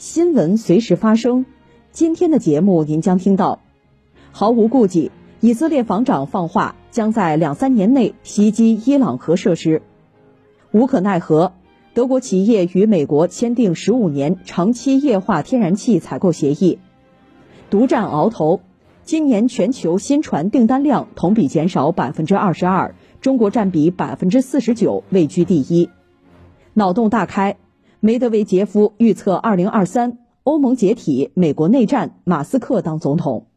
新闻随时发生。今天的节目您将听到：毫无顾忌，以色列防长放话，将在两三年内袭击伊朗核设施；无可奈何。德国企业与美国签订十五年长期液化天然气采购协议，独占鳌头。今年全球新船订单量同比减少百分之二十二，中国占比百分之四十九，位居第一。脑洞大开，梅德韦杰夫预测二零二三欧盟解体，美国内战，马斯克当总统。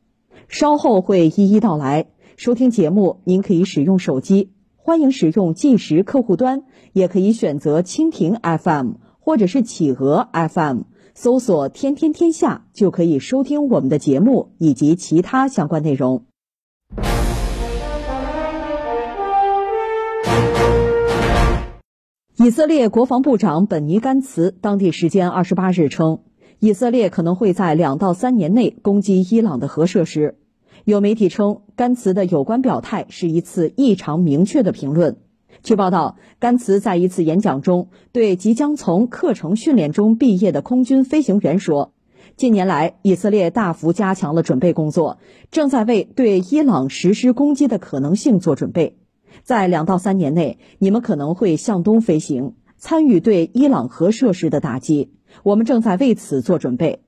稍后会一一道来。收听节目，您可以使用手机。欢迎使用计时客户端，也可以选择蜻蜓 FM 或者是企鹅 FM，搜索“天天天下”就可以收听我们的节目以及其他相关内容。以色列国防部长本尼甘茨当地时间二十八日称，以色列可能会在两到三年内攻击伊朗的核设施。有媒体称，甘茨的有关表态是一次异常明确的评论。据报道，甘茨在一次演讲中对即将从课程训练中毕业的空军飞行员说：“近年来，以色列大幅加强了准备工作，正在为对伊朗实施攻击的可能性做准备。在两到三年内，你们可能会向东飞行，参与对伊朗核设施的打击。我们正在为此做准备。”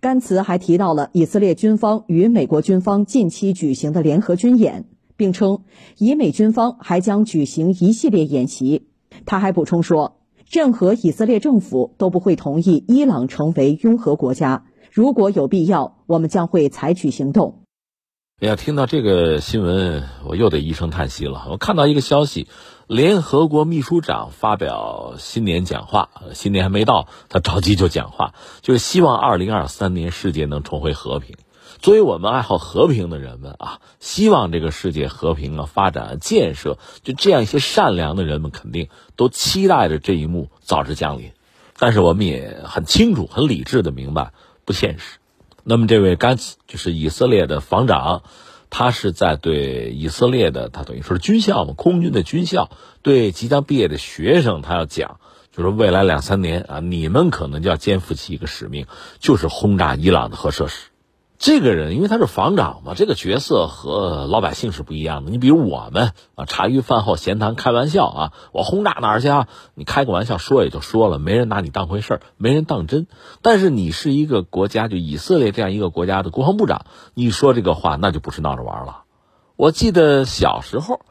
甘茨还提到了以色列军方与美国军方近期举行的联合军演，并称以美军方还将举行一系列演习。他还补充说，任何以色列政府都不会同意伊朗成为拥核国家。如果有必要，我们将会采取行动。哎呀，听到这个新闻，我又得一声叹息了。我看到一个消息。联合国秘书长发表新年讲话，新年还没到，他着急就讲话，就是希望二零二三年世界能重回和平。作为我们爱好和平的人们啊，希望这个世界和平啊、发展、建设，就这样一些善良的人们肯定都期待着这一幕早日降临。但是我们也很清楚、很理智的明白，不现实。那么这位甘茨就是以色列的防长。他是在对以色列的，他等于说是军校嘛，空军的军校，对即将毕业的学生，他要讲，就是未来两三年啊，你们可能就要肩负起一个使命，就是轰炸伊朗的核设施。这个人，因为他是防长嘛，这个角色和老百姓是不一样的。你比如我们啊，茶余饭后闲谈开玩笑啊，我轰炸哪儿去啊？你开个玩笑说也就说了，没人拿你当回事儿，没人当真。但是你是一个国家，就以色列这样一个国家的国防部长，你说这个话那就不是闹着玩了。我记得小时候，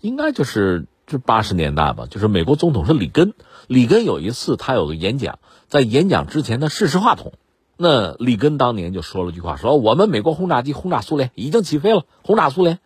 应该就是这八十年代吧，就是美国总统是里根，里根有一次他有个演讲，在演讲之前他试试话筒。那里根当年就说了句话，说我们美国轰炸机轰炸苏联已经起飞了，轰炸苏联。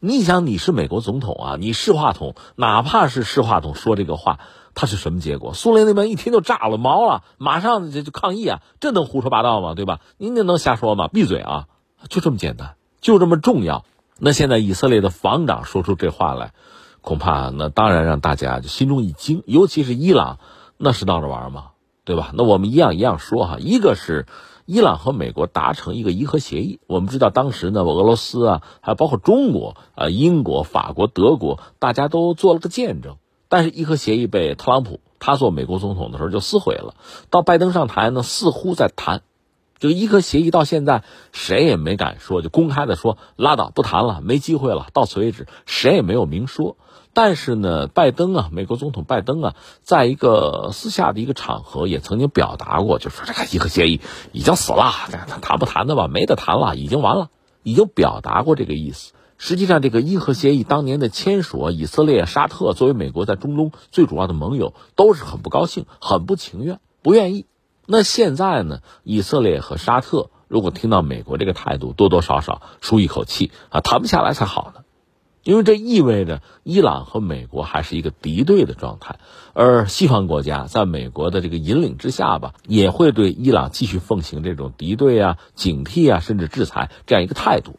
你想你是美国总统啊，你是话筒，哪怕是试话筒说这个话，他是什么结果？苏联那边一听就炸了毛了，马上就就抗议啊，这能胡说八道吗？对吧？您这能瞎说吗？闭嘴啊！就这么简单，就这么重要。那现在以色列的防长说出这话来，恐怕那当然让大家就心中一惊，尤其是伊朗，那是闹着玩吗？对吧？那我们一样一样说哈，一个是伊朗和美国达成一个伊核协议。我们知道当时呢，俄罗斯啊，还有包括中国啊、英国、法国、德国，大家都做了个见证。但是伊核协议被特朗普他做美国总统的时候就撕毁了。到拜登上台呢，似乎在谈这个伊核协议，到现在谁也没敢说，就公开的说拉倒，不谈了，没机会了，到此为止，谁也没有明说。但是呢，拜登啊，美国总统拜登啊，在一个私下的一个场合也曾经表达过，就说这个伊核协议已经死了，谈不谈的吧，没得谈了，已经完了，已经表达过这个意思。实际上，这个伊核协议当年的签署，以色列、沙特作为美国在中东最主要的盟友，都是很不高兴、很不情愿、不愿意。那现在呢，以色列和沙特如果听到美国这个态度，多多少少舒一口气啊，谈不下来才好呢。因为这意味着伊朗和美国还是一个敌对的状态，而西方国家在美国的这个引领之下吧，也会对伊朗继续奉行这种敌对啊、警惕啊，甚至制裁这样一个态度。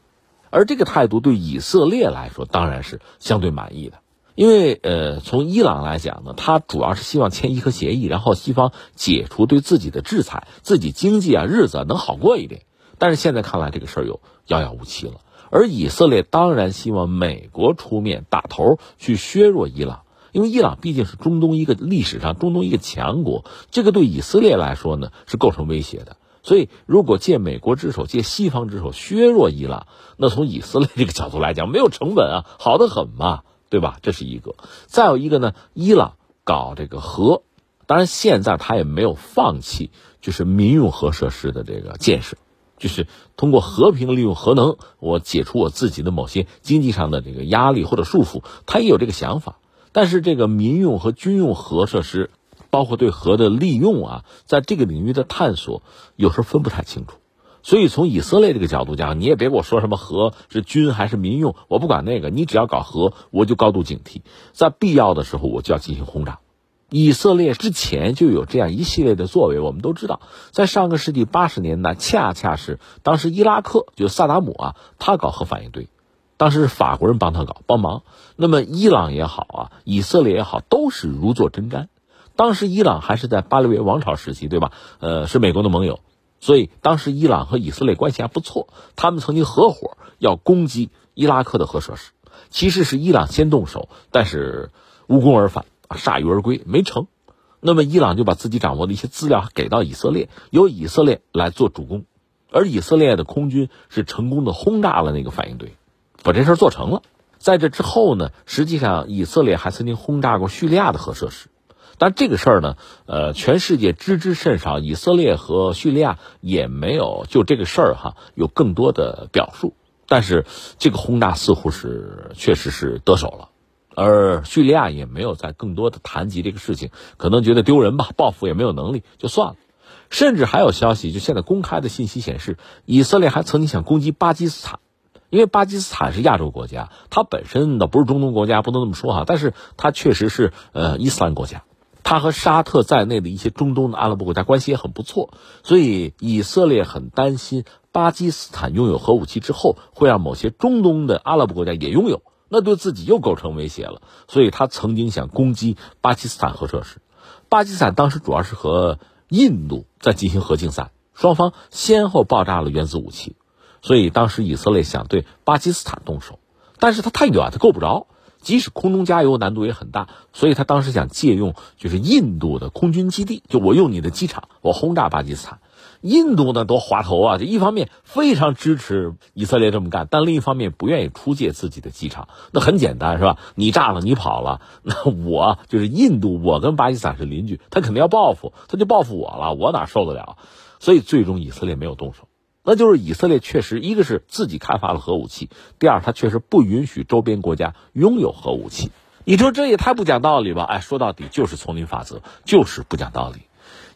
而这个态度对以色列来说当然是相对满意的，因为呃，从伊朗来讲呢，他主要是希望签伊核协议，然后西方解除对自己的制裁，自己经济啊日子能好过一点。但是现在看来，这个事儿又遥遥无期了。而以色列当然希望美国出面打头去削弱伊朗，因为伊朗毕竟是中东一个历史上中东一个强国，这个对以色列来说呢是构成威胁的。所以，如果借美国之手，借西方之手削弱伊朗，那从以色列这个角度来讲，没有成本啊，好的很嘛，对吧？这是一个。再有一个呢，伊朗搞这个核，当然现在他也没有放弃，就是民用核设施的这个建设。就是通过和平利用核能，我解除我自己的某些经济上的这个压力或者束缚，他也有这个想法。但是这个民用和军用核设施，包括对核的利用啊，在这个领域的探索，有时候分不太清楚。所以从以色列这个角度讲，你也别给我说什么核是军还是民用，我不管那个，你只要搞核，我就高度警惕，在必要的时候我就要进行轰炸。以色列之前就有这样一系列的作为，我们都知道，在上个世纪八十年代，恰恰是当时伊拉克就萨达姆啊，他搞核反应堆，当时是法国人帮他搞帮忙。那么伊朗也好啊，以色列也好，都是如坐针毡。当时伊朗还是在巴列维王朝时期，对吧？呃，是美国的盟友，所以当时伊朗和以色列关系还不错。他们曾经合伙要攻击伊拉克的核设施，其实是伊朗先动手，但是无功而返。铩羽而归没成，那么伊朗就把自己掌握的一些资料给到以色列，由以色列来做主攻，而以色列的空军是成功的轰炸了那个反应堆，把这事做成了。在这之后呢，实际上以色列还曾经轰炸过叙利亚的核设施，但这个事儿呢，呃，全世界知之甚少，以色列和叙利亚也没有就这个事儿哈有更多的表述。但是这个轰炸似乎是确实是得手了。而叙利亚也没有再更多的谈及这个事情，可能觉得丢人吧，报复也没有能力，就算了。甚至还有消息，就现在公开的信息显示，以色列还曾经想攻击巴基斯坦，因为巴基斯坦是亚洲国家，它本身倒不是中东国家，不能这么说哈，但是它确实是呃伊斯兰国家，它和沙特在内的一些中东的阿拉伯国家关系也很不错，所以以色列很担心巴基斯坦拥有核武器之后，会让某些中东的阿拉伯国家也拥有。那对自己又构成威胁了，所以他曾经想攻击巴基斯坦核设施。巴基斯坦当时主要是和印度在进行核竞赛，双方先后爆炸了原子武器，所以当时以色列想对巴基斯坦动手，但是他太远，他够不着，即使空中加油难度也很大，所以他当时想借用就是印度的空军基地，就我用你的机场，我轰炸巴基斯坦。印度呢多滑头啊！这一方面非常支持以色列这么干，但另一方面不愿意出借自己的机场。那很简单是吧？你炸了，你跑了，那我就是印度，我跟巴基斯坦是邻居，他肯定要报复，他就报复我了，我哪受得了？所以最终以色列没有动手，那就是以色列确实一个是自己开发了核武器，第二他确实不允许周边国家拥有核武器。你说这也太不讲道理吧？哎，说到底就是丛林法则，就是不讲道理。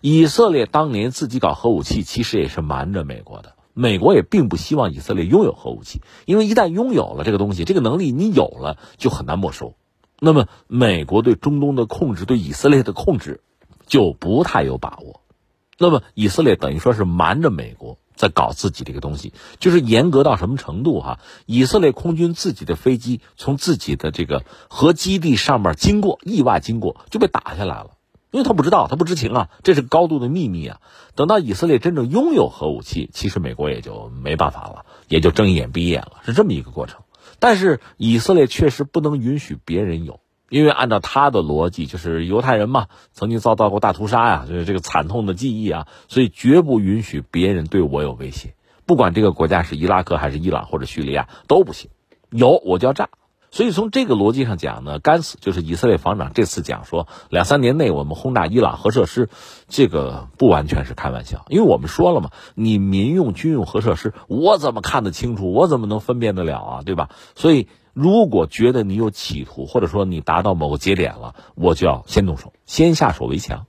以色列当年自己搞核武器，其实也是瞒着美国的。美国也并不希望以色列拥有核武器，因为一旦拥有了这个东西，这个能力你有了就很难没收。那么，美国对中东的控制，对以色列的控制就不太有把握。那么，以色列等于说是瞒着美国在搞自己这个东西，就是严格到什么程度哈？以色列空军自己的飞机从自己的这个核基地上面经过，意外经过就被打下来了。因为他不知道，他不知情啊，这是高度的秘密啊。等到以色列真正拥有核武器，其实美国也就没办法了，也就睁一眼闭一眼了，是这么一个过程。但是以色列确实不能允许别人有，因为按照他的逻辑，就是犹太人嘛，曾经遭到过大屠杀呀，就是这个惨痛的记忆啊，所以绝不允许别人对我有威胁，不管这个国家是伊拉克还是伊朗或者叙利亚都不行，有我就要炸。所以从这个逻辑上讲呢，甘斯就是以色列防长这次讲说，两三年内我们轰炸伊朗核设施，这个不完全是开玩笑，因为我们说了嘛，你民用军用核设施，我怎么看得清楚？我怎么能分辨得了啊？对吧？所以如果觉得你有企图，或者说你达到某个节点了，我就要先动手，先下手为强。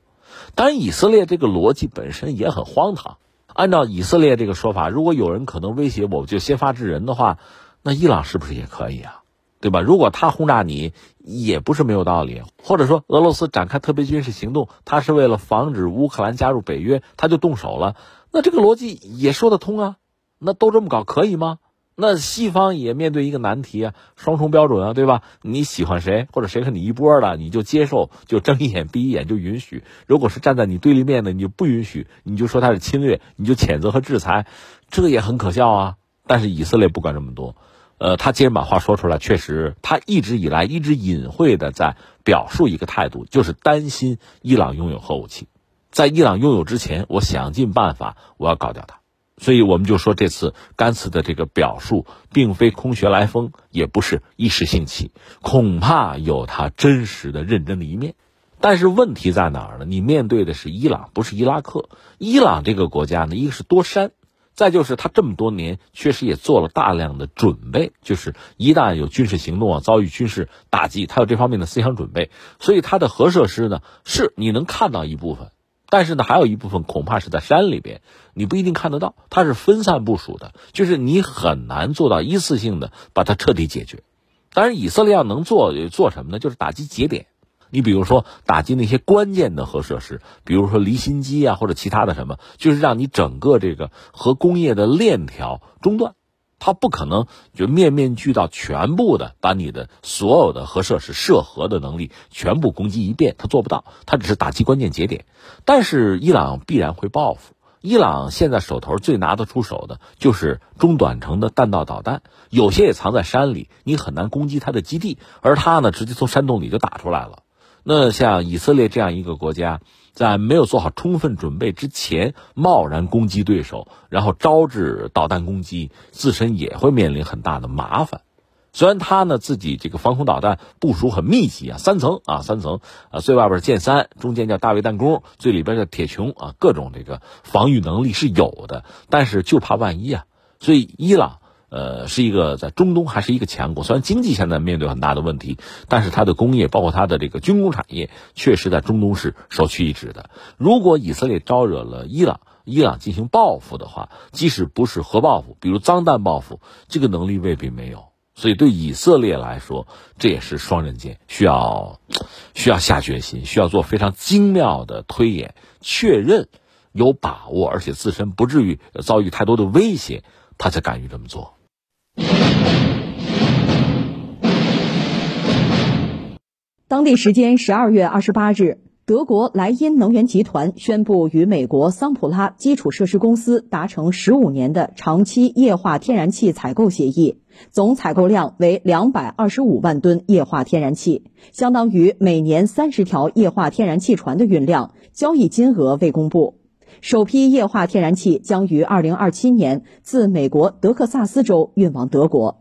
当然，以色列这个逻辑本身也很荒唐。按照以色列这个说法，如果有人可能威胁我，就先发制人的话，那伊朗是不是也可以啊？对吧？如果他轰炸你，也不是没有道理。或者说，俄罗斯展开特别军事行动，他是为了防止乌克兰加入北约，他就动手了，那这个逻辑也说得通啊。那都这么搞可以吗？那西方也面对一个难题啊，双重标准啊，对吧？你喜欢谁，或者谁和你一波的，你就接受，就睁一眼闭一眼就允许；如果是站在你对立面的，你就不允许，你就说他是侵略，你就谴责和制裁，这也很可笑啊。但是以色列不管这么多。呃，他既然把话说出来，确实，他一直以来一直隐晦的在表述一个态度，就是担心伊朗拥有核武器，在伊朗拥有之前，我想尽办法我要搞掉它。所以我们就说，这次甘茨的这个表述，并非空穴来风，也不是一时兴起，恐怕有他真实的认真的一面。但是问题在哪儿呢？你面对的是伊朗，不是伊拉克。伊朗这个国家呢，一个是多山。再就是他这么多年确实也做了大量的准备，就是一旦有军事行动啊，遭遇军事打击，他有这方面的思想准备。所以他的核设施呢，是你能看到一部分，但是呢，还有一部分恐怕是在山里边，你不一定看得到。它是分散部署的，就是你很难做到一次性的把它彻底解决。当然，以色列要能做做什么呢？就是打击节点。你比如说打击那些关键的核设施，比如说离心机啊，或者其他的什么，就是让你整个这个核工业的链条中断。它不可能就面面俱到，全部的把你的所有的核设施涉核的能力全部攻击一遍，它做不到。它只是打击关键节点。但是伊朗必然会报复。伊朗现在手头最拿得出手的就是中短程的弹道导弹，有些也藏在山里，你很难攻击它的基地，而它呢，直接从山洞里就打出来了。那像以色列这样一个国家，在没有做好充分准备之前，贸然攻击对手，然后招致导弹攻击，自身也会面临很大的麻烦。虽然他呢自己这个防空导弹部署很密集啊，三层啊，三层啊，最外边剑三，中间叫大卫弹弓，最里边叫铁穹啊，各种这个防御能力是有的，但是就怕万一啊，所以伊朗。呃，是一个在中东还是一个强国？虽然经济现在面对很大的问题，但是它的工业，包括它的这个军工产业，确实在中东是首屈一指的。如果以色列招惹了伊朗，伊朗进行报复的话，即使不是核报复，比如脏弹报复，这个能力未必没有。所以对以色列来说，这也是双刃剑，需要需要下决心，需要做非常精妙的推演，确认有把握，而且自身不至于遭遇太多的威胁，他才敢于这么做。当地时间十二月二十八日，德国莱茵能源集团宣布与美国桑普拉基础设施公司达成十五年的长期液化天然气采购协议，总采购量为两百二十五万吨液化天然气，相当于每年三十条液化天然气船的运量。交易金额未公布。首批液化天然气将于二零二七年自美国德克萨斯州运往德国。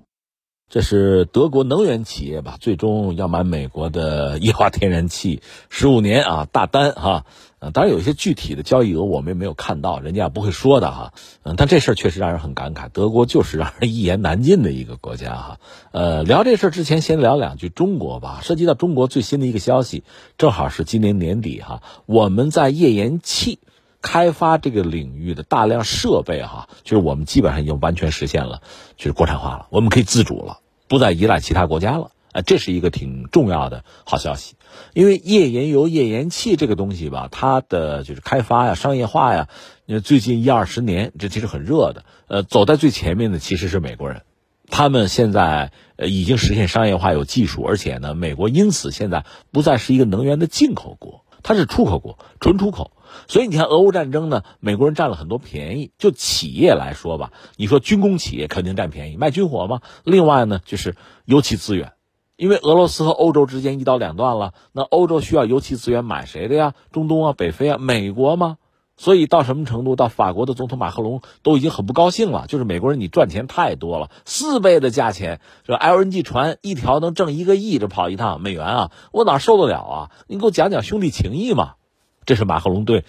这是德国能源企业吧？最终要买美国的液化天然气，十五年啊，大单哈。嗯，当然有一些具体的交易额我们也没有看到，人家也不会说的哈。嗯，但这事儿确实让人很感慨，德国就是让人一言难尽的一个国家哈。呃，聊这事儿之前，先聊两句中国吧。涉及到中国最新的一个消息，正好是今年年底哈，我们在页岩气。开发这个领域的大量设备，哈，就是我们基本上已经完全实现了，就是国产化了，我们可以自主了，不再依赖其他国家了，啊，这是一个挺重要的好消息。因为页岩油、页岩气这个东西吧，它的就是开发呀、商业化呀，最近一二十年，这其实很热的。呃，走在最前面的其实是美国人，他们现在呃已经实现商业化、有技术，而且呢，美国因此现在不再是一个能源的进口国，它是出口国，纯出口。所以你看，俄乌战争呢，美国人占了很多便宜。就企业来说吧，你说军工企业肯定占便宜，卖军火嘛。另外呢，就是油气资源，因为俄罗斯和欧洲之间一刀两断了，那欧洲需要油气资源，买谁的呀？中东啊，北非啊，美国吗？所以到什么程度？到法国的总统马克龙都已经很不高兴了，就是美国人你赚钱太多了，四倍的价钱，这 LNG 船一条能挣一个亿，这跑一趟美元啊，我哪受得了啊？你给我讲讲兄弟情谊嘛。这是马克龙对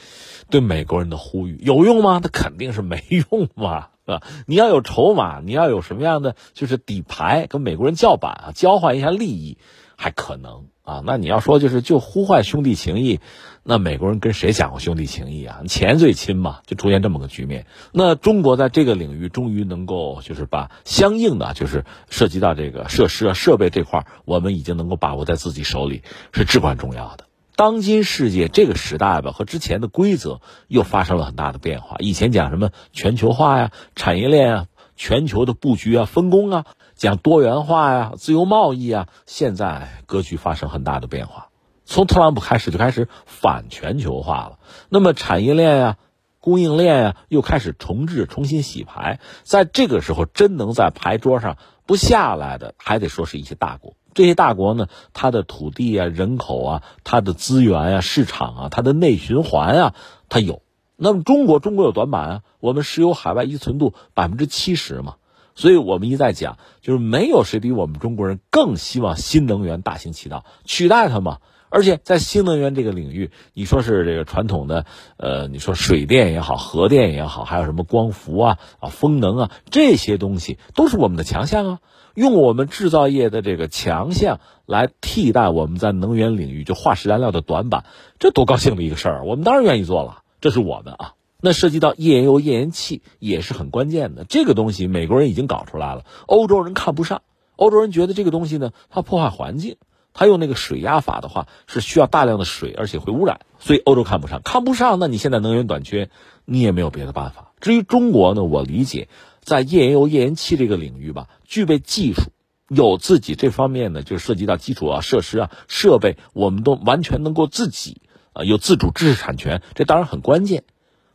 对美国人的呼吁，有用吗？那肯定是没用嘛，是吧？你要有筹码，你要有什么样的就是底牌，跟美国人叫板啊，交换一下利益，还可能。啊。那你要说就是就呼唤兄弟情谊，那美国人跟谁讲过兄弟情谊啊？钱最亲嘛，就出现这么个局面。那中国在这个领域终于能够就是把相应的就是涉及到这个设施啊设备这块，我们已经能够把握在自己手里，是至关重要的。当今世界这个时代吧，和之前的规则又发生了很大的变化。以前讲什么全球化呀、产业链啊、全球的布局啊、分工啊，讲多元化呀、自由贸易啊，现在格局发生很大的变化。从特朗普开始就开始反全球化了，那么产业链呀、供应链呀又开始重置、重新洗牌。在这个时候，真能在牌桌上不下来的，还得说是一些大国。这些大国呢，它的土地啊、人口啊、它的资源啊、市场啊、它的内循环啊，它有。那么中国，中国有短板啊，我们石油海外依存度百分之七十嘛，所以我们一再讲，就是没有谁比我们中国人更希望新能源大行其道，取代它嘛。而且在新能源这个领域，你说是这个传统的，呃，你说水电也好，核电也好，还有什么光伏啊、啊风能啊，这些东西都是我们的强项啊。用我们制造业的这个强项来替代我们在能源领域就化石燃料的短板，这多高兴的一个事儿！我们当然愿意做了，这是我们啊。那涉及到页岩油、页岩气也是很关键的，这个东西美国人已经搞出来了，欧洲人看不上，欧洲人觉得这个东西呢，它破坏环境。它用那个水压法的话，是需要大量的水，而且会污染，所以欧洲看不上，看不上。那你现在能源短缺，你也没有别的办法。至于中国呢，我理解，在页岩油、页岩气这个领域吧，具备技术，有自己这方面呢，就涉及到基础啊、设施啊、设备，我们都完全能够自己啊，有自主知识产权，这当然很关键。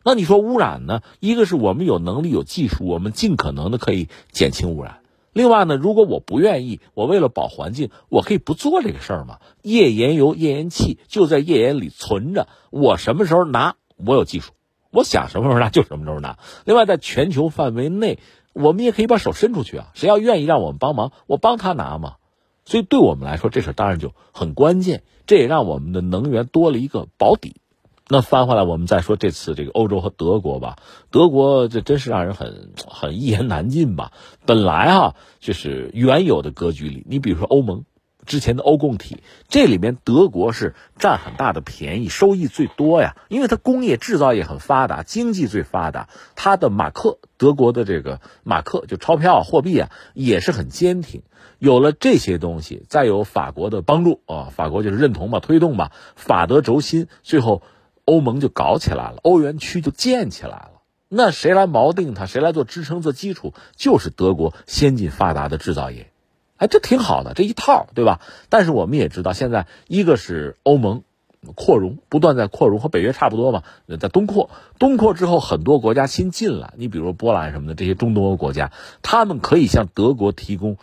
那你说污染呢？一个是我们有能力、有技术，我们尽可能的可以减轻污染。另外呢，如果我不愿意，我为了保环境，我可以不做这个事儿嘛。页岩油、页岩气就在页岩里存着，我什么时候拿，我有技术，我想什么时候拿就什么时候拿。另外，在全球范围内，我们也可以把手伸出去啊，谁要愿意让我们帮忙，我帮他拿嘛。所以对我们来说，这事当然就很关键，这也让我们的能源多了一个保底。那翻回来，我们再说这次这个欧洲和德国吧。德国这真是让人很很一言难尽吧。本来哈就是原有的格局里，你比如说欧盟之前的欧共体，这里面德国是占很大的便宜，收益最多呀，因为它工业制造业很发达，经济最发达，它的马克德国的这个马克就钞票啊货币啊也是很坚挺。有了这些东西，再有法国的帮助啊，法国就是认同吧，推动吧，法德轴心，最后。欧盟就搞起来了，欧元区就建起来了。那谁来锚定它？谁来做支撑、做基础？就是德国先进发达的制造业。哎，这挺好的，这一套，对吧？但是我们也知道，现在一个是欧盟扩容，不断在扩容，和北约差不多嘛，在东扩。东扩之后，很多国家新进来，你比如波兰什么的这些中东欧国家，他们可以向德国提供，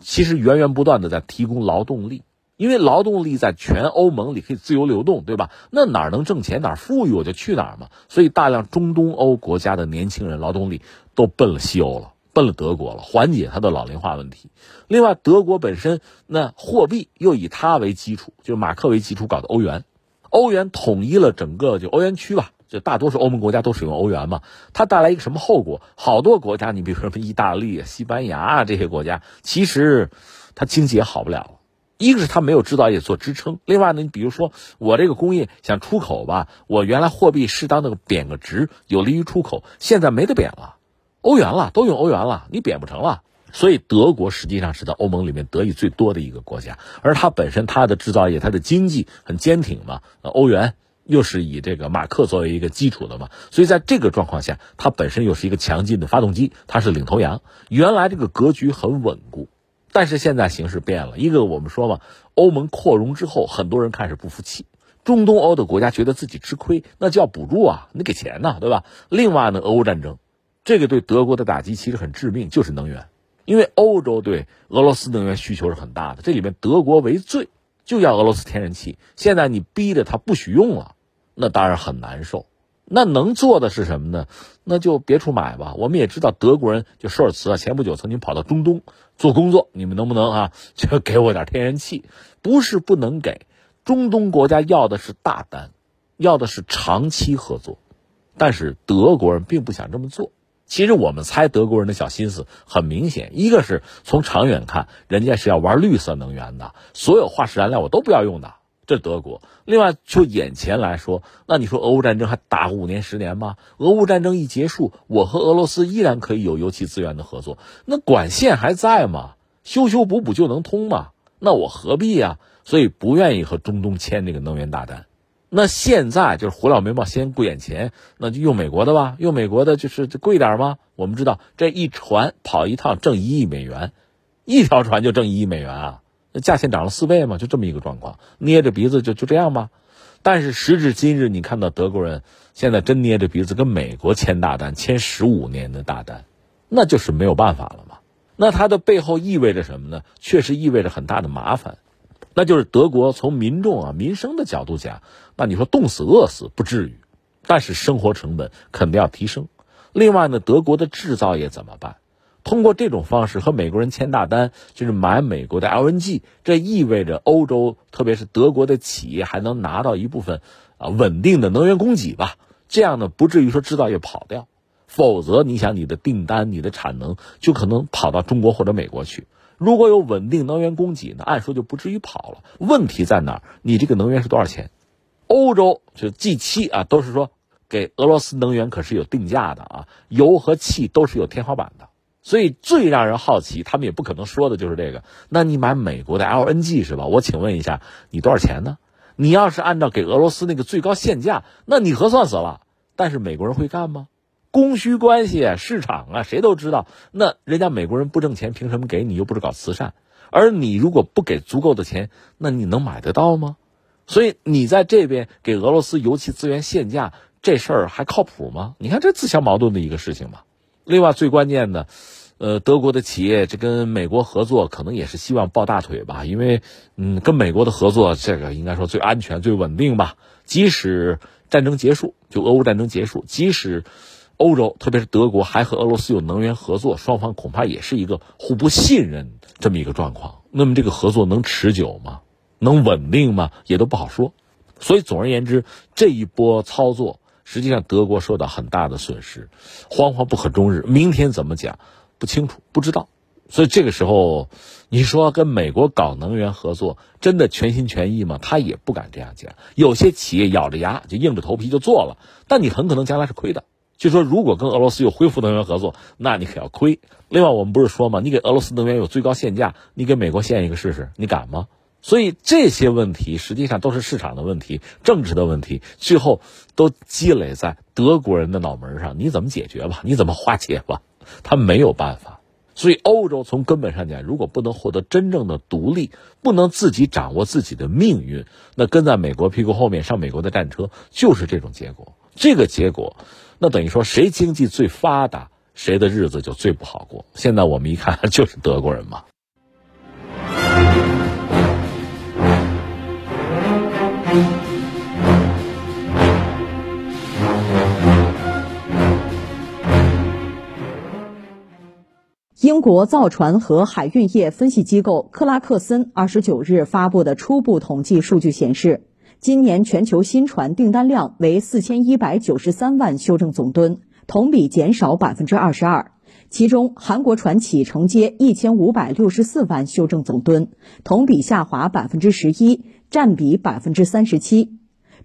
其实源源不断的在提供劳动力。因为劳动力在全欧盟里可以自由流动，对吧？那哪能挣钱，哪富裕我就去哪儿嘛。所以大量中东欧国家的年轻人劳动力都奔了西欧了，奔了德国了，缓解他的老龄化问题。另外，德国本身那货币又以它为基础，就马克为基础搞的欧元，欧元统一了整个就欧元区吧，就大多数欧盟国家都使用欧元嘛。它带来一个什么后果？好多国家，你比如说意大利、西班牙啊这些国家，其实它经济也好不了。一个是它没有制造业做支撑，另外呢，你比如说我这个工业想出口吧，我原来货币适当的贬个值，有利于出口，现在没得贬了，欧元了，都用欧元了，你贬不成了。所以德国实际上是在欧盟里面得益最多的一个国家，而它本身它的制造业、它的经济很坚挺嘛，欧元又是以这个马克作为一个基础的嘛，所以在这个状况下，它本身又是一个强劲的发动机，它是领头羊，原来这个格局很稳固。但是现在形势变了，一个我们说嘛，欧盟扩容之后，很多人开始不服气，中东欧的国家觉得自己吃亏，那就要补助啊，你给钱呐，对吧？另外呢，俄乌战争，这个对德国的打击其实很致命，就是能源，因为欧洲对俄罗斯能源需求是很大的，这里面德国为最，就要俄罗斯天然气，现在你逼着他不许用了，那当然很难受。那能做的是什么呢？那就别处买吧。我们也知道德国人就舒尔茨啊，前不久曾经跑到中东做工作。你们能不能啊，就给我点天然气？不是不能给，中东国家要的是大单，要的是长期合作。但是德国人并不想这么做。其实我们猜德国人的小心思很明显，一个是从长远看，人家是要玩绿色能源的，所有化石燃料我都不要用的，这德国。另外，就眼前来说，那你说俄乌战争还打五年十年吗？俄乌战争一结束，我和俄罗斯依然可以有油气资源的合作，那管线还在吗？修修补补就能通吗？那我何必呀？所以不愿意和中东签这个能源大单。那现在就是胡老眉毛先顾眼前，那就用美国的吧，用美国的就是贵点吗？我们知道这一船跑一趟挣一亿美元，一条船就挣一亿美元啊，那价钱涨了四倍嘛，就这么一个状况，捏着鼻子就就这样吧。但是时至今日，你看到德国人现在真捏着鼻子跟美国签大单，签十五年的大单，那就是没有办法了嘛。那它的背后意味着什么呢？确实意味着很大的麻烦。那就是德国从民众啊民生的角度讲，那你说冻死饿死不至于，但是生活成本肯定要提升。另外呢，德国的制造业怎么办？通过这种方式和美国人签大单，就是买美国的 LNG，这意味着欧洲特别是德国的企业还能拿到一部分啊稳定的能源供给吧。这样呢，不至于说制造业跑掉，否则你想你的订单、你的产能就可能跑到中国或者美国去。如果有稳定能源供给呢，按说就不至于跑了。问题在哪儿？你这个能源是多少钱？欧洲就 G 七啊，都是说给俄罗斯能源可是有定价的啊，油和气都是有天花板的。所以最让人好奇，他们也不可能说的就是这个。那你买美国的 LNG 是吧？我请问一下，你多少钱呢？你要是按照给俄罗斯那个最高限价，那你核算死了。但是美国人会干吗？供需关系，市场啊，谁都知道。那人家美国人不挣钱，凭什么给你？又不是搞慈善。而你如果不给足够的钱，那你能买得到吗？所以你在这边给俄罗斯油气资源限价，这事儿还靠谱吗？你看这自相矛盾的一个事情嘛。另外最关键的，呃，德国的企业这跟美国合作，可能也是希望抱大腿吧。因为，嗯，跟美国的合作，这个应该说最安全、最稳定吧。即使战争结束，就俄乌战争结束，即使。欧洲，特别是德国，还和俄罗斯有能源合作，双方恐怕也是一个互不信任这么一个状况。那么这个合作能持久吗？能稳定吗？也都不好说。所以总而言之，这一波操作，实际上德国受到很大的损失，惶惶不可终日。明天怎么讲？不清楚，不知道。所以这个时候，你说跟美国搞能源合作，真的全心全意吗？他也不敢这样讲。有些企业咬着牙就硬着头皮就做了，但你很可能将来是亏的。就说如果跟俄罗斯有恢复能源合作，那你可要亏。另外，我们不是说吗？你给俄罗斯能源有最高限价，你给美国限一个试试，你敢吗？所以这些问题实际上都是市场的问题、政治的问题，最后都积累在德国人的脑门上。你怎么解决吧？你怎么化解吧？他没有办法。所以，欧洲从根本上讲，如果不能获得真正的独立，不能自己掌握自己的命运，那跟在美国屁股后面上美国的战车，就是这种结果。这个结果。那等于说，谁经济最发达，谁的日子就最不好过。现在我们一看，就是德国人嘛。英国造船和海运业分析机构克拉克森二十九日发布的初步统计数据显示。今年全球新船订单量为四千一百九十三万修正总吨，同比减少百分之二十二。其中，韩国船企承接一千五百六十四万修正总吨，同比下滑百分之十一，占比百分之三十七。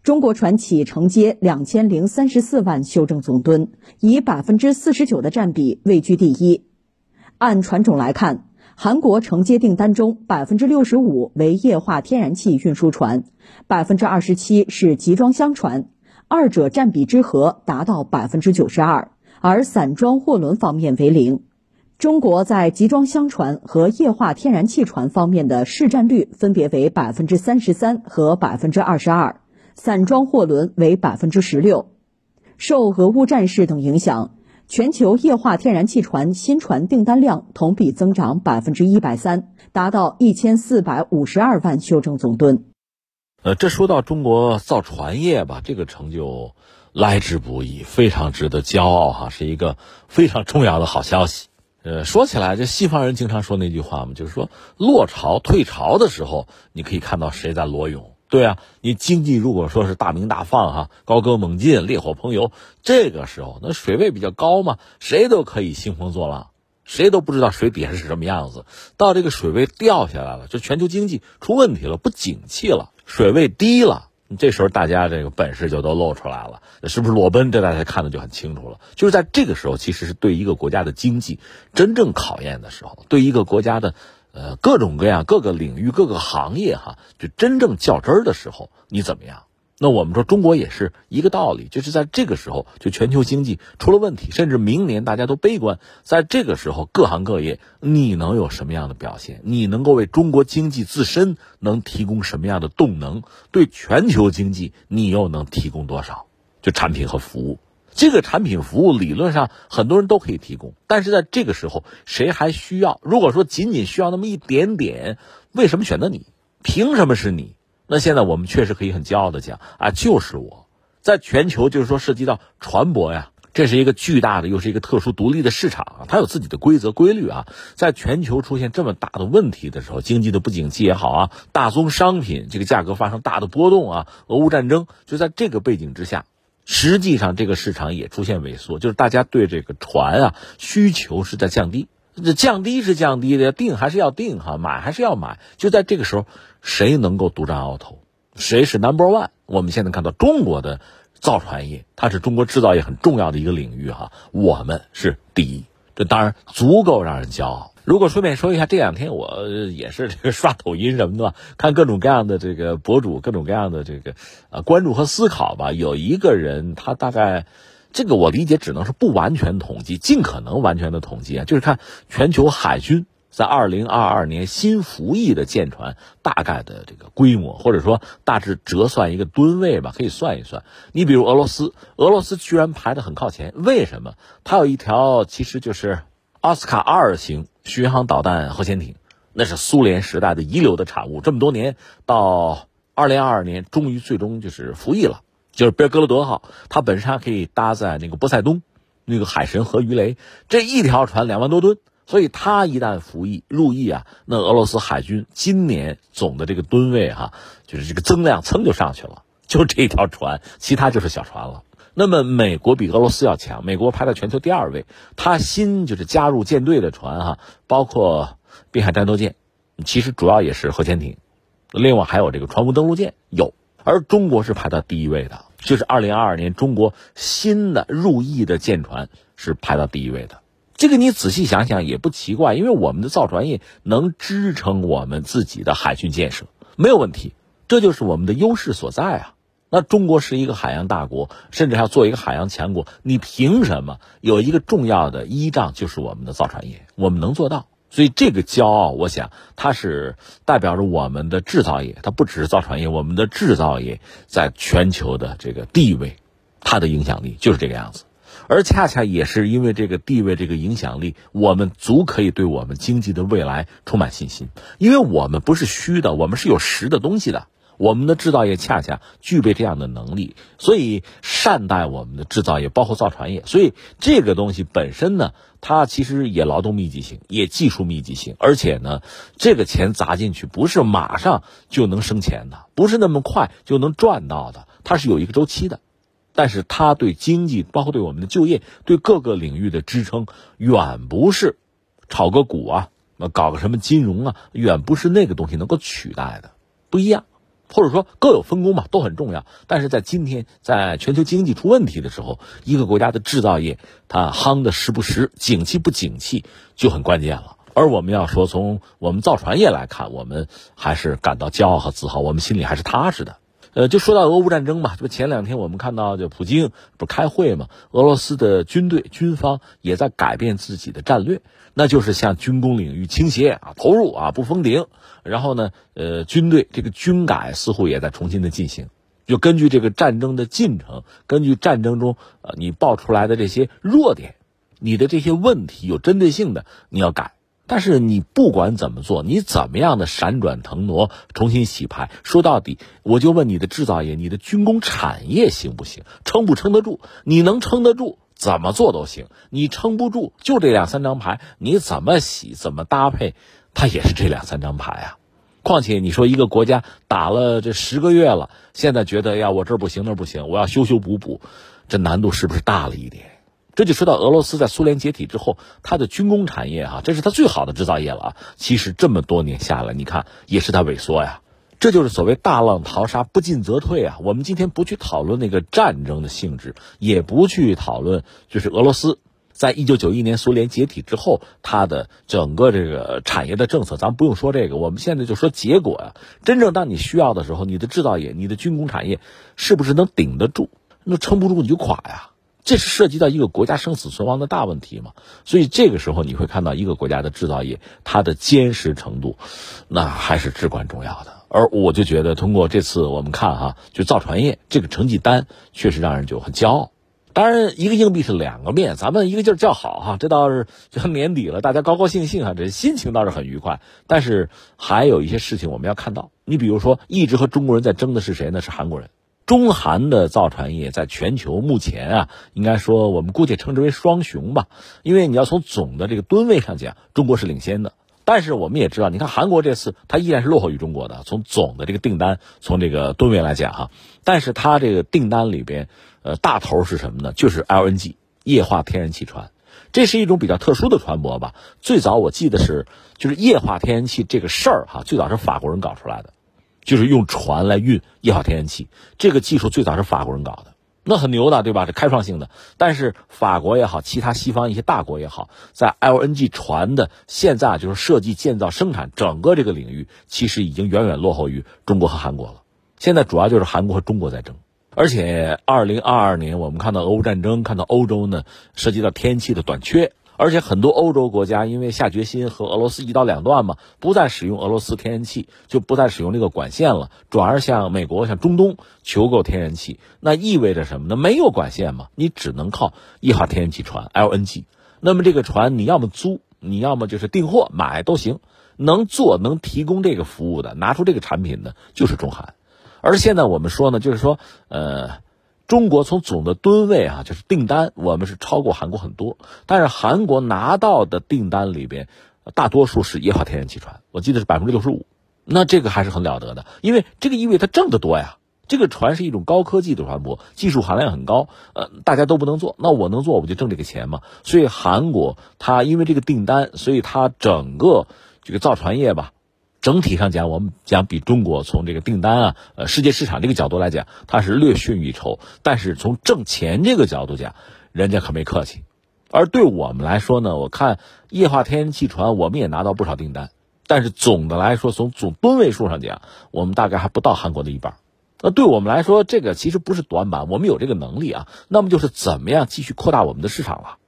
中国船企承接两千零三十四万修正总吨，以百分之四十九的占比位居第一。按船种来看。韩国承接订单中，百分之六十五为液化天然气运输船，百分之二十七是集装箱船，二者占比之和达到百分之九十二，而散装货轮方面为零。中国在集装箱船和液化天然气船方面的市占率分别为百分之三十三和百分之二十二，散装货轮为百分之十六。受俄乌战事等影响。全球液化天然气船新船订单量同比增长百分之一百三，达到一千四百五十二万修正总吨。呃，这说到中国造船业吧，这个成就来之不易，非常值得骄傲哈，是一个非常重要的好消息。呃，说起来，这西方人经常说那句话嘛，就是说落潮退潮的时候，你可以看到谁在裸泳。对啊，你经济如果说是大鸣大放哈，高歌猛进，烈火烹油，这个时候那水位比较高嘛，谁都可以兴风作浪，谁都不知道水底下是什么样子。到这个水位掉下来了，就全球经济出问题了，不景气了，水位低了，这时候大家这个本事就都露出来了，是不是裸奔？这大家看的就很清楚了。就是在这个时候，其实是对一个国家的经济真正考验的时候，对一个国家的。呃，各种各样、各个领域、各个行业，哈，就真正较真儿的时候，你怎么样？那我们说中国也是一个道理，就是在这个时候，就全球经济出了问题，甚至明年大家都悲观，在这个时候，各行各业你能有什么样的表现？你能够为中国经济自身能提供什么样的动能？对全球经济，你又能提供多少？就产品和服务。这个产品服务理论上很多人都可以提供，但是在这个时候，谁还需要？如果说仅仅需要那么一点点，为什么选择你？凭什么是你？那现在我们确实可以很骄傲的讲啊，就是我。在全球，就是说涉及到船舶呀，这是一个巨大的，又是一个特殊独立的市场，它有自己的规则规律啊。在全球出现这么大的问题的时候，经济的不景气也好啊，大宗商品这个价格发生大的波动啊，俄乌战争，就在这个背景之下。实际上，这个市场也出现萎缩，就是大家对这个船啊需求是在降低。这降低是降低的，定还是要定哈，买还是要买。就在这个时候，谁能够独占鳌头？谁是 number one？我们现在看到中国的造船业，它是中国制造业很重要的一个领域哈，我们是第一，这当然足够让人骄傲。如果顺便说一下，这两天我也是这个刷抖音什么的，看各种各样的这个博主，各种各样的这个呃关注和思考吧。有一个人，他大概这个我理解只能是不完全统计，尽可能完全的统计啊，就是看全球海军在二零二二年新服役的舰船大概的这个规模，或者说大致折算一个吨位吧，可以算一算。你比如俄罗斯，俄罗斯居然排的很靠前，为什么？它有一条其实就是奥斯卡二型。巡航导弹核潜艇，那是苏联时代的遗留的产物。这么多年，到二零二二年，终于最终就是服役了，就是别格罗德号。它本身还可以搭载那个波塞冬，那个海神和鱼雷，这一条船两万多吨，所以它一旦服役入役啊，那俄罗斯海军今年总的这个吨位哈，就是这个增量噌就上去了。就这一条船，其他就是小船了。那么美国比俄罗斯要强，美国排在全球第二位。它新就是加入舰队的船哈，包括滨海战斗舰，其实主要也是核潜艇，另外还有这个船坞登陆舰有。而中国是排到第一位的，就是二零二二年中国新的入役的舰船是排到第一位的。这个你仔细想想也不奇怪，因为我们的造船业能支撑我们自己的海军建设没有问题，这就是我们的优势所在啊。那中国是一个海洋大国，甚至还要做一个海洋强国，你凭什么有一个重要的依仗就是我们的造船业？我们能做到，所以这个骄傲，我想它是代表着我们的制造业，它不只是造船业，我们的制造业在全球的这个地位，它的影响力就是这个样子。而恰恰也是因为这个地位、这个影响力，我们足可以对我们经济的未来充满信心，因为我们不是虚的，我们是有实的东西的。我们的制造业恰恰具备这样的能力，所以善待我们的制造业，包括造船业。所以这个东西本身呢，它其实也劳动密集性，也技术密集性，而且呢，这个钱砸进去不是马上就能生钱的，不是那么快就能赚到的，它是有一个周期的。但是它对经济，包括对我们的就业，对各个领域的支撑，远不是炒个股啊，搞个什么金融啊，远不是那个东西能够取代的，不一样。或者说各有分工嘛，都很重要。但是在今天，在全球经济出问题的时候，一个国家的制造业它夯的时不时，景气不景气就很关键了。而我们要说，从我们造船业来看，我们还是感到骄傲和自豪，我们心里还是踏实的。呃，就说到俄乌战争嘛，这不前两天我们看到，就普京不是开会嘛，俄罗斯的军队军方也在改变自己的战略，那就是向军工领域倾斜啊，投入啊，不封顶。然后呢，呃，军队这个军改似乎也在重新的进行，就根据这个战争的进程，根据战争中呃你爆出来的这些弱点，你的这些问题有针对性的你要改。但是你不管怎么做，你怎么样的闪转腾挪、重新洗牌，说到底，我就问你的制造业、你的军工产业行不行，撑不撑得住？你能撑得住，怎么做都行；你撑不住，就这两三张牌，你怎么洗、怎么搭配，它也是这两三张牌啊。况且你说一个国家打了这十个月了，现在觉得呀我这不行那不行，我要修修补补，这难度是不是大了一点？这就说到俄罗斯在苏联解体之后，它的军工产业哈，这是它最好的制造业了啊。其实这么多年下来，你看也是它萎缩呀。这就是所谓大浪淘沙，不进则退啊。我们今天不去讨论那个战争的性质，也不去讨论就是俄罗斯在一九九一年苏联解体之后，它的整个这个产业的政策，咱们不用说这个，我们现在就说结果呀。真正当你需要的时候，你的制造业、你的军工产业是不是能顶得住？那撑不住你就垮呀。这是涉及到一个国家生死存亡的大问题嘛？所以这个时候你会看到一个国家的制造业它的坚实程度，那还是至关重要的。而我就觉得，通过这次我们看哈，就造船业这个成绩单，确实让人就很骄傲。当然，一个硬币是两个面，咱们一个劲儿叫好哈，这倒是就年底了，大家高高兴兴哈，这心情倒是很愉快。但是还有一些事情我们要看到，你比如说，一直和中国人在争的是谁呢？是韩国人。中韩的造船业在全球目前啊，应该说我们姑且称之为双雄吧。因为你要从总的这个吨位上讲，中国是领先的。但是我们也知道，你看韩国这次它依然是落后于中国的。从总的这个订单，从这个吨位来讲哈，但是它这个订单里边，呃，大头是什么呢？就是 LNG 液化天然气船，这是一种比较特殊的船舶吧。最早我记得是，就是液化天然气这个事儿哈，最早是法国人搞出来的。就是用船来运液化天然气，这个技术最早是法国人搞的，那很牛的，对吧？是开创性的。但是法国也好，其他西方一些大国也好，在 LNG 船的现在就是设计、建造、生产整个这个领域，其实已经远远落后于中国和韩国了。现在主要就是韩国和中国在争，而且二零二二年我们看到俄乌战争，看到欧洲呢涉及到天然气的短缺。而且很多欧洲国家因为下决心和俄罗斯一刀两断嘛，不再使用俄罗斯天然气，就不再使用这个管线了，转而向美国、向中东求购天然气。那意味着什么呢？没有管线嘛，你只能靠液化天然气船 LNG。那么这个船你要么租，你要么就是订货买都行。能做能提供这个服务的，拿出这个产品的就是中韩。而现在我们说呢，就是说，呃。中国从总的吨位啊，就是订单，我们是超过韩国很多。但是韩国拿到的订单里边，大多数是液化天然气船，我记得是百分之六十五。那这个还是很了得的，因为这个意味它挣得多呀。这个船是一种高科技的船舶，技术含量很高，呃，大家都不能做，那我能做，我就挣这个钱嘛。所以韩国它因为这个订单，所以它整个这个造船业吧。整体上讲，我们讲比中国从这个订单啊，呃，世界市场这个角度来讲，它是略逊一筹。但是从挣钱这个角度讲，人家可没客气。而对我们来说呢，我看液化天然气船，我们也拿到不少订单。但是总的来说，从总吨位数上讲，我们大概还不到韩国的一半。那对我们来说，这个其实不是短板，我们有这个能力啊。那么就是怎么样继续扩大我们的市场了。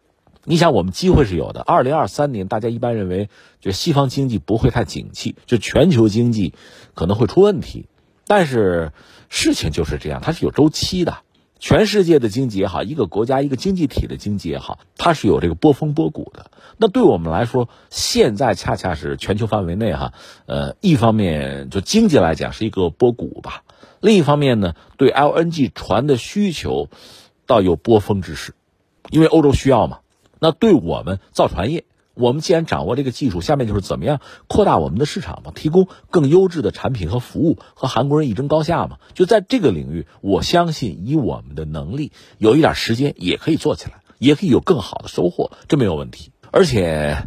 你想，我们机会是有的。二零二三年，大家一般认为，就西方经济不会太景气，就全球经济可能会出问题。但是事情就是这样，它是有周期的。全世界的经济也好，一个国家一个经济体的经济也好，它是有这个波峰波谷的。那对我们来说，现在恰恰是全球范围内哈，呃，一方面就经济来讲是一个波谷吧，另一方面呢，对 LNG 船的需求倒有波峰之势，因为欧洲需要嘛。那对我们造船业，我们既然掌握这个技术，下面就是怎么样扩大我们的市场嘛，提供更优质的产品和服务，和韩国人一争高下嘛。就在这个领域，我相信以我们的能力，有一点时间也可以做起来，也可以有更好的收获，这没有问题。而且，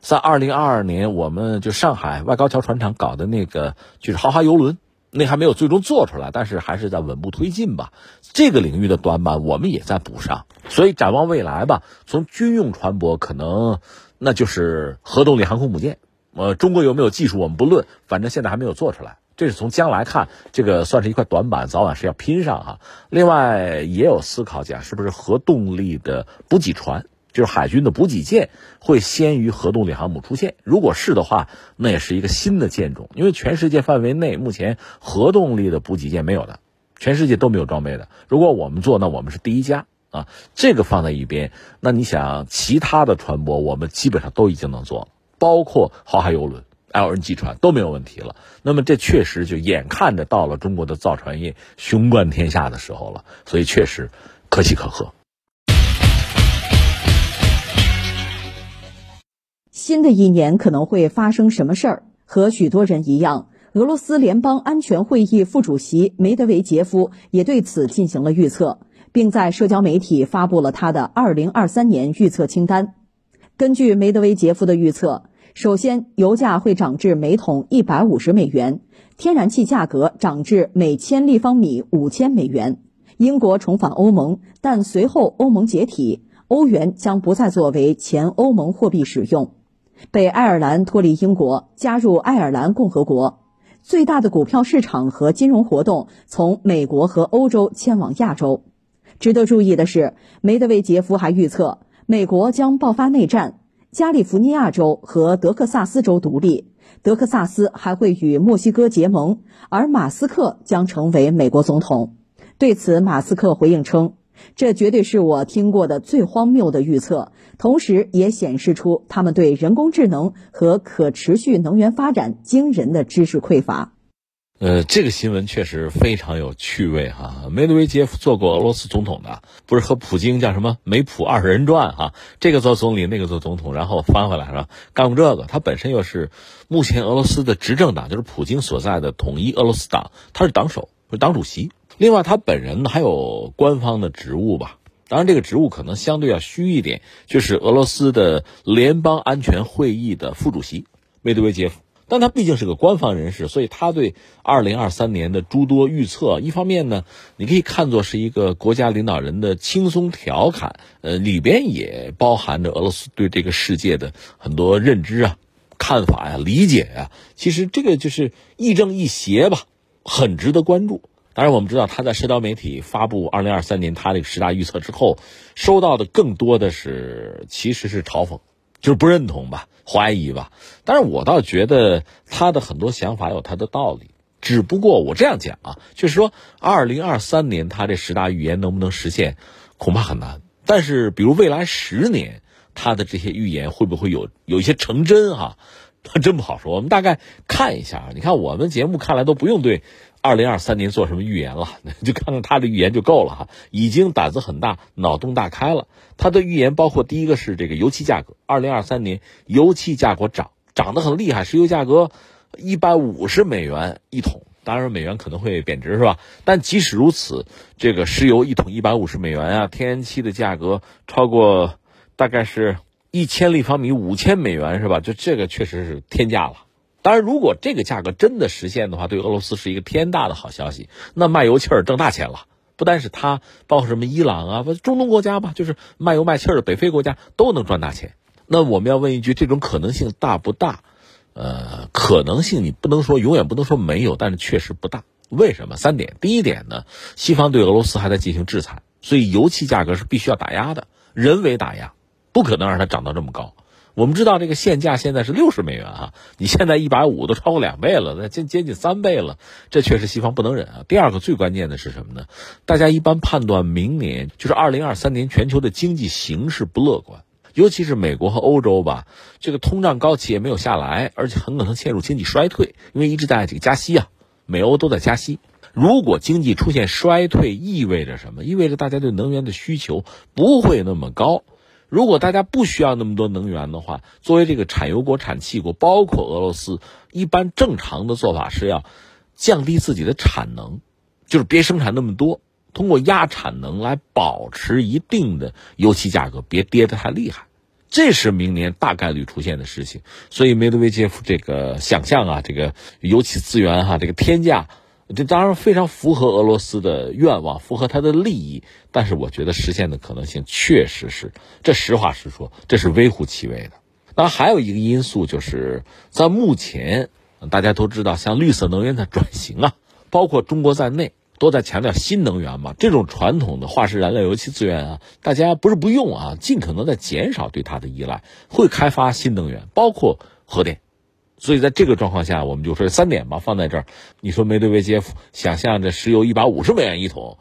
在二零二二年，我们就上海外高桥船厂搞的那个就是豪华游轮。那还没有最终做出来，但是还是在稳步推进吧。这个领域的短板我们也在补上，所以展望未来吧，从军用船舶可能那就是核动力航空母舰。呃，中国有没有技术我们不论，反正现在还没有做出来。这是从将来看，这个算是一块短板，早晚是要拼上哈。另外也有思考讲，是不是核动力的补给船？就是海军的补给舰会先于核动力航母出现，如果是的话，那也是一个新的舰种。因为全世界范围内目前核动力的补给舰没有的，全世界都没有装备的。如果我们做，那我们是第一家啊。这个放在一边，那你想其他的船舶，我们基本上都已经能做了，包括豪华游轮、LNG 船都没有问题了。那么这确实就眼看着到了中国的造船业雄冠天下的时候了，所以确实可喜可贺。新的一年可能会发生什么事儿？和许多人一样，俄罗斯联邦安全会议副主席梅德韦杰夫也对此进行了预测，并在社交媒体发布了他的2023年预测清单。根据梅德韦杰夫的预测，首先油价会涨至每桶150美元，天然气价格涨至每千立方米5000美元。英国重返欧盟，但随后欧盟解体，欧元将不再作为前欧盟货币使用。北爱尔兰脱离英国，加入爱尔兰共和国。最大的股票市场和金融活动从美国和欧洲迁往亚洲。值得注意的是，梅德韦杰夫还预测，美国将爆发内战，加利福尼亚州和德克萨斯州独立，德克萨斯还会与墨西哥结盟，而马斯克将成为美国总统。对此，马斯克回应称。这绝对是我听过的最荒谬的预测，同时也显示出他们对人工智能和可持续能源发展惊人的知识匮乏。呃，这个新闻确实非常有趣味哈。梅德韦杰夫做过俄罗斯总统的，不是和普京叫什么梅普二人转哈？这个做总理，那个做总统，然后翻回来是吧？干过这个，他本身又是目前俄罗斯的执政党，就是普京所在的统一俄罗斯党，他是党首，是党主席。另外，他本人呢还有官方的职务吧？当然，这个职务可能相对要虚一点，就是俄罗斯的联邦安全会议的副主席梅德韦杰夫。但他毕竟是个官方人士，所以他对二零二三年的诸多预测，一方面呢，你可以看作是一个国家领导人的轻松调侃，呃，里边也包含着俄罗斯对这个世界的很多认知啊、看法呀、理解呀。其实这个就是亦正亦邪吧，很值得关注。当然，我们知道他在社交媒体发布二零二三年他这个十大预测之后，收到的更多的是其实是嘲讽，就是不认同吧、怀疑吧。但是我倒觉得他的很多想法有他的道理。只不过我这样讲啊，就是说二零二三年他这十大预言能不能实现，恐怕很难。但是比如未来十年他的这些预言会不会有有一些成真哈，真不好说。我们大概看一下，你看我们节目看来都不用对。二零二三年做什么预言了？就看看他的预言就够了哈，已经胆子很大，脑洞大开了。他的预言包括第一个是这个油气价格，二零二三年油气价格涨，涨得很厉害，石油价格一百五十美元一桶。当然美元可能会贬值是吧？但即使如此，这个石油一桶一百五十美元啊，天然气的价格超过大概是一千立方米五千美元是吧？就这个确实是天价了。当然，如果这个价格真的实现的话，对俄罗斯是一个天大的好消息。那卖油气儿挣大钱了，不单是他，包括什么伊朗啊，中东国家吧，就是卖油卖气儿的北非国家都能赚大钱。那我们要问一句，这种可能性大不大？呃，可能性你不能说永远不能说没有，但是确实不大。为什么？三点。第一点呢，西方对俄罗斯还在进行制裁，所以油气价格是必须要打压的，人为打压，不可能让它涨到这么高。我们知道这个现价现在是六十美元啊，你现在一百五都超过两倍了，那接接近三倍了，这确实西方不能忍啊。第二个最关键的是什么呢？大家一般判断明年就是二零二三年全球的经济形势不乐观，尤其是美国和欧洲吧，这个通胀高企也没有下来，而且很可能陷入经济衰退，因为一直在这个加息啊，美欧都在加息。如果经济出现衰退，意味着什么？意味着大家对能源的需求不会那么高。如果大家不需要那么多能源的话，作为这个产油国、产气国，包括俄罗斯，一般正常的做法是要降低自己的产能，就是别生产那么多，通过压产能来保持一定的油气价格，别跌得太厉害。这是明年大概率出现的事情。所以梅德韦杰夫这个想象啊，这个油气资源哈，这个天价。这当然非常符合俄罗斯的愿望，符合他的利益，但是我觉得实现的可能性确实是，这实话实说，这是微乎其微的。那还有一个因素就是在目前，大家都知道，像绿色能源的转型啊，包括中国在内，都在强调新能源嘛。这种传统的化石燃料、油气资源啊，大家不是不用啊，尽可能在减少对它的依赖，会开发新能源，包括核电。所以在这个状况下，我们就说三点吧，放在这儿。你说梅德韦杰夫想象这石油一百五十美元一桶，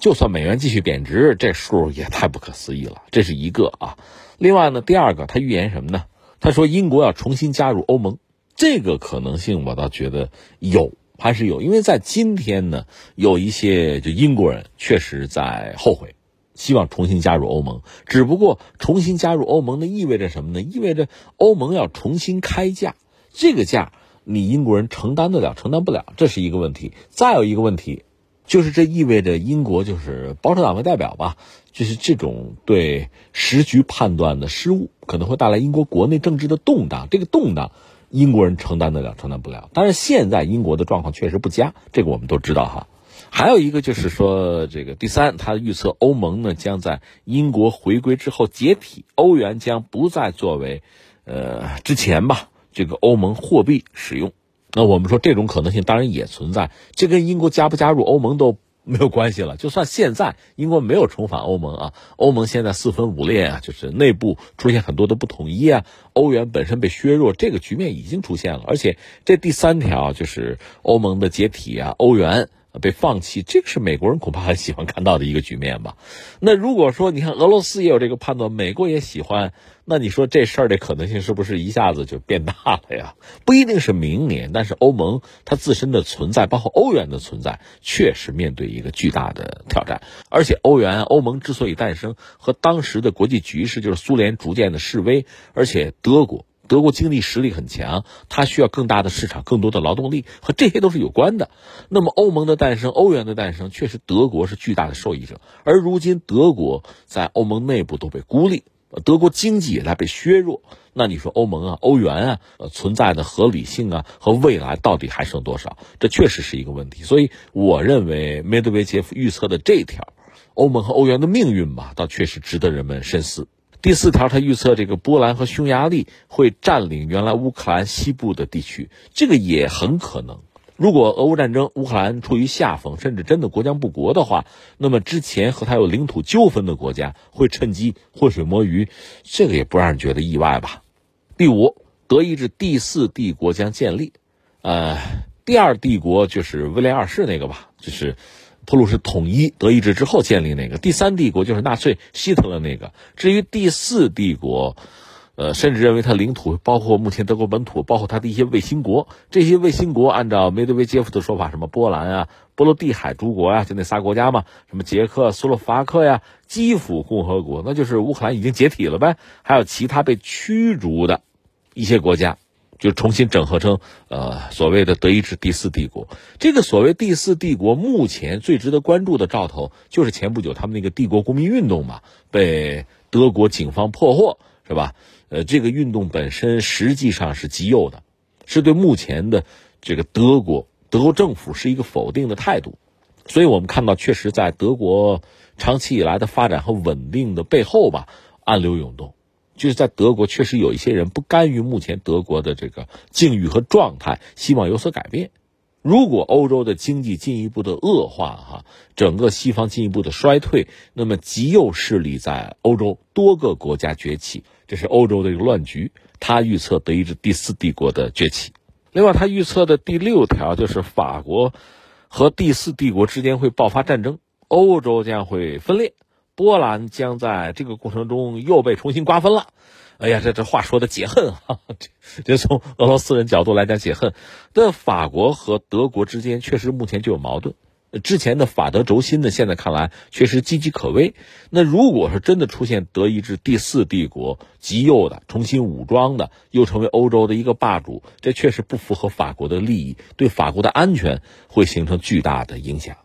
就算美元继续贬值，这数也太不可思议了。这是一个啊。另外呢，第二个，他预言什么呢？他说英国要重新加入欧盟，这个可能性我倒觉得有，还是有。因为在今天呢，有一些就英国人确实在后悔，希望重新加入欧盟。只不过重新加入欧盟那，意味着什么呢？意味着欧盟要重新开价。这个价你英国人承担得了，承担不了，这是一个问题。再有一个问题，就是这意味着英国就是保守党为代表吧，就是这种对时局判断的失误，可能会带来英国国内政治的动荡。这个动荡，英国人承担得了，承担不了。但是现在英国的状况确实不佳，这个我们都知道哈。还有一个就是说，这个第三，他预测欧盟呢将在英国回归之后解体，欧元将不再作为，呃，之前吧。这个欧盟货币使用，那我们说这种可能性当然也存在，这跟英国加不加入欧盟都没有关系了。就算现在英国没有重返欧盟啊，欧盟现在四分五裂啊，就是内部出现很多的不统一啊，欧元本身被削弱，这个局面已经出现了。而且这第三条就是欧盟的解体啊，欧元。被放弃，这个是美国人恐怕很喜欢看到的一个局面吧？那如果说你看俄罗斯也有这个判断，美国也喜欢，那你说这事儿的可能性是不是一下子就变大了呀？不一定是明年，但是欧盟它自身的存在，包括欧元的存在，确实面对一个巨大的挑战。而且欧元、欧盟之所以诞生，和当时的国际局势就是苏联逐渐的示威，而且德国。德国经济实力很强，它需要更大的市场、更多的劳动力，和这些都是有关的。那么，欧盟的诞生、欧元的诞生，确实德国是巨大的受益者。而如今，德国在欧盟内部都被孤立，德国经济也在被削弱。那你说，欧盟啊、欧元啊，存在的合理性啊和未来到底还剩多少？这确实是一个问题。所以，我认为梅德韦杰夫预测的这条，欧盟和欧元的命运吧，倒确实值得人们深思。第四条，他预测这个波兰和匈牙利会占领原来乌克兰西部的地区，这个也很可能。如果俄乌战争乌克兰处于下风，甚至真的国将不国的话，那么之前和他有领土纠纷的国家会趁机浑水摸鱼，这个也不让人觉得意外吧。第五，德意志第四帝国将建立，呃，第二帝国就是威廉二世那个吧，就是。普鲁士统一德意志之后建立那个第三帝国就是纳粹希特勒那个。至于第四帝国，呃，甚至认为它领土包括目前德国本土，包括它的一些卫星国。这些卫星国按照梅德韦杰夫的说法，什么波兰啊、波罗的海诸国呀，就那仨国家嘛，什么捷克斯洛伐克呀、基辅共和国，那就是乌克兰已经解体了呗。还有其他被驱逐的一些国家。就重新整合成呃所谓的德意志第四帝国。这个所谓第四帝国，目前最值得关注的兆头，就是前不久他们那个帝国公民运动嘛，被德国警方破获，是吧？呃，这个运动本身实际上是极右的，是对目前的这个德国德国政府是一个否定的态度。所以我们看到，确实在德国长期以来的发展和稳定的背后吧，暗流涌动。就是在德国，确实有一些人不甘于目前德国的这个境遇和状态，希望有所改变。如果欧洲的经济进一步的恶化，哈，整个西方进一步的衰退，那么极右势力在欧洲多个国家崛起，这是欧洲的一个乱局。他预测德意志第四帝国的崛起。另外，他预测的第六条就是法国和第四帝国之间会爆发战争，欧洲将会分裂。波兰将在这个过程中又被重新瓜分了，哎呀，这这话说的解恨啊！这这从俄罗斯人角度来讲解恨。但法国和德国之间确实目前就有矛盾，之前的法德轴心呢，现在看来确实岌岌可危。那如果是真的出现德意志第四帝国极右的重新武装的，又成为欧洲的一个霸主，这确实不符合法国的利益，对法国的安全会形成巨大的影响。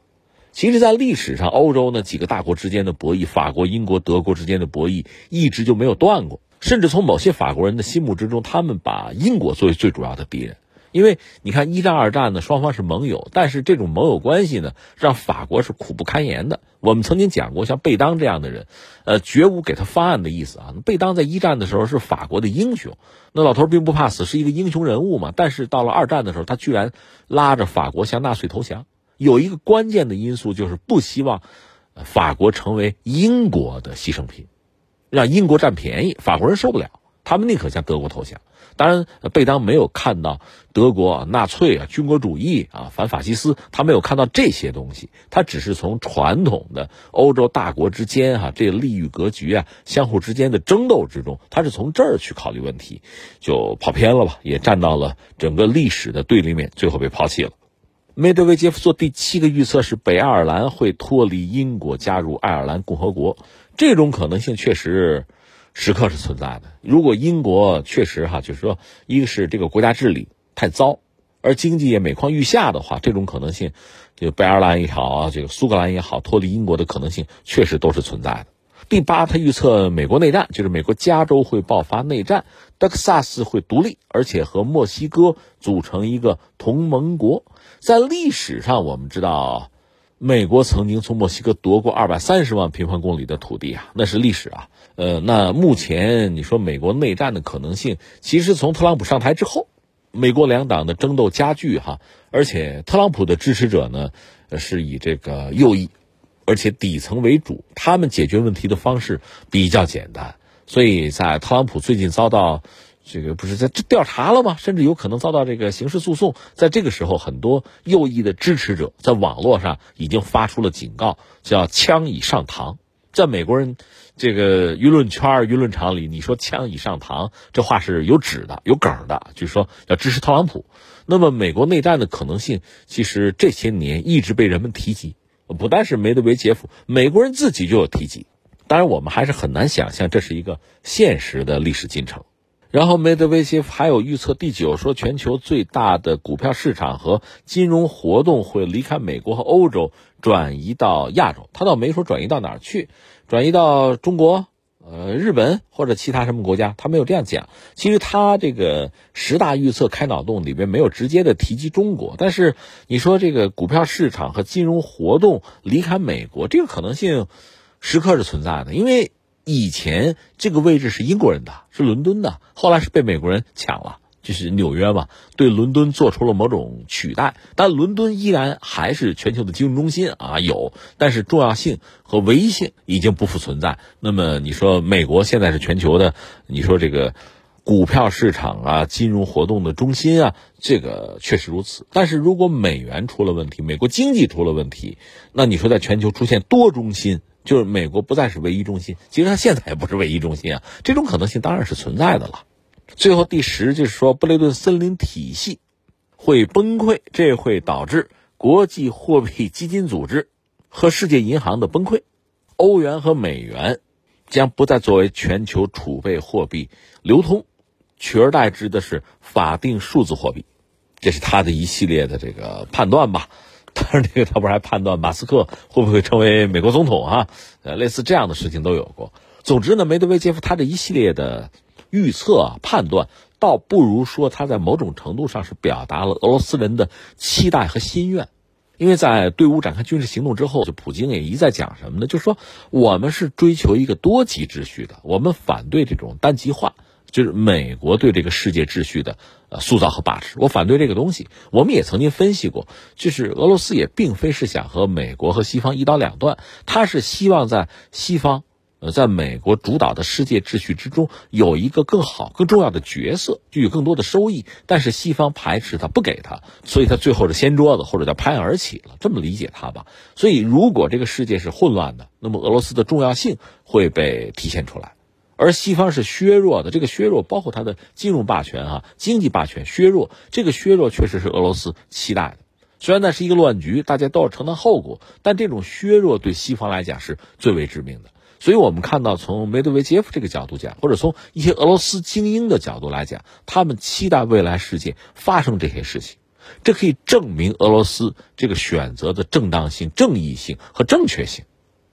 其实，在历史上，欧洲呢几个大国之间的博弈，法国、英国、德国之间的博弈一直就没有断过。甚至从某些法国人的心目之中，他们把英国作为最主要的敌人。因为你看，一战、二战呢，双方是盟友，但是这种盟友关系呢，让法国是苦不堪言的。我们曾经讲过，像贝当这样的人，呃，绝无给他翻案的意思啊。贝当在一战的时候是法国的英雄，那老头并不怕死，是一个英雄人物嘛。但是到了二战的时候，他居然拉着法国向纳粹投降。有一个关键的因素就是不希望法国成为英国的牺牲品，让英国占便宜，法国人受不了，他们宁可向德国投降。当然，贝当没有看到德国纳粹啊、军国主义啊、反法西斯，他没有看到这些东西，他只是从传统的欧洲大国之间哈这利益格局啊、相互之间的争斗之中，他是从这儿去考虑问题，就跑偏了吧，也站到了整个历史的对立面，最后被抛弃了。梅德韦杰夫做第七个预测是北爱尔兰会脱离英国，加入爱尔兰共和国。这种可能性确实时刻是存在的。如果英国确实哈，就是说，一个是这个国家治理太糟，而经济也每况愈下的话，这种可能性，就北爱尔兰也好，这个苏格兰也好，脱离英国的可能性确实都是存在的。第八，他预测美国内战，就是美国加州会爆发内战，德克萨斯会独立，而且和墨西哥组成一个同盟国。在历史上，我们知道，美国曾经从墨西哥夺过二百三十万平方公里的土地啊，那是历史啊。呃，那目前你说美国内战的可能性，其实从特朗普上台之后。美国两党的争斗加剧，哈，而且特朗普的支持者呢，是以这个右翼，而且底层为主，他们解决问题的方式比较简单，所以在特朗普最近遭到这个不是在调查了吗？甚至有可能遭到这个刑事诉讼，在这个时候，很多右翼的支持者在网络上已经发出了警告，叫“枪已上膛”。在美国人这个舆论圈、舆论场里，你说“枪已上膛”这话是有纸的、有梗的，就是说要支持特朗普。那么，美国内战的可能性，其实这些年一直被人们提及，不但是梅德韦杰夫，美国人自己就有提及。当然，我们还是很难想象这是一个现实的历史进程。然后，梅德韦杰夫还有预测第九，说全球最大的股票市场和金融活动会离开美国和欧洲，转移到亚洲。他倒没说转移到哪儿去，转移到中国、呃日本或者其他什么国家，他没有这样讲。其实他这个十大预测开脑洞里边没有直接的提及中国，但是你说这个股票市场和金融活动离开美国，这个可能性时刻是存在的，因为。以前这个位置是英国人的，是伦敦的，后来是被美国人抢了，就是纽约嘛，对伦敦做出了某种取代。但伦敦依然还是全球的金融中心啊，有，但是重要性和唯一性已经不复存在。那么你说美国现在是全球的，你说这个股票市场啊，金融活动的中心啊，这个确实如此。但是如果美元出了问题，美国经济出了问题，那你说在全球出现多中心？就是美国不再是唯一中心，其实它现在也不是唯一中心啊，这种可能性当然是存在的了。最后第十就是说，布雷顿森林体系会崩溃，这会导致国际货币基金组织和世界银行的崩溃，欧元和美元将不再作为全球储备货币流通，取而代之的是法定数字货币，这是他的一系列的这个判断吧。当然，这个他不是还判断马斯克会不会成为美国总统啊？呃，类似这样的事情都有过。总之呢，梅德韦杰夫他这一系列的预测判断，倒不如说他在某种程度上是表达了俄罗斯人的期待和心愿。因为在对乌展开军事行动之后，就普京也一再讲什么呢？就是说我们是追求一个多极秩序的，我们反对这种单极化。就是美国对这个世界秩序的呃塑造和把持，我反对这个东西。我们也曾经分析过，就是俄罗斯也并非是想和美国和西方一刀两断，他是希望在西方，呃，在美国主导的世界秩序之中有一个更好、更重要的角色，就有更多的收益。但是西方排斥他，不给他，所以他最后是掀桌子，或者叫拍案而起了。这么理解他吧。所以，如果这个世界是混乱的，那么俄罗斯的重要性会被体现出来。而西方是削弱的，这个削弱包括它的金融霸权啊，经济霸权削弱，这个削弱确实是俄罗斯期待的。虽然那是一个乱局，大家都要承担后果，但这种削弱对西方来讲是最为致命的。所以我们看到，从梅德韦杰夫这个角度讲，或者从一些俄罗斯精英的角度来讲，他们期待未来世界发生这些事情，这可以证明俄罗斯这个选择的正当性、正义性和正确性。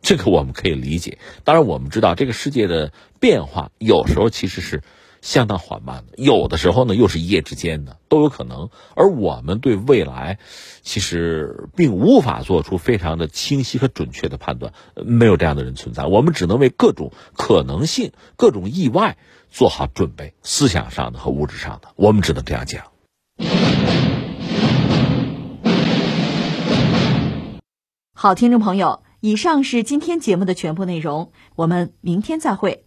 这个我们可以理解，当然我们知道这个世界的变化有时候其实是相当缓慢的，有的时候呢又是一夜之间的，都有可能。而我们对未来其实并无法做出非常的清晰和准确的判断，没有这样的人存在，我们只能为各种可能性、各种意外做好准备，思想上的和物质上的，我们只能这样讲。好，听众朋友。以上是今天节目的全部内容，我们明天再会。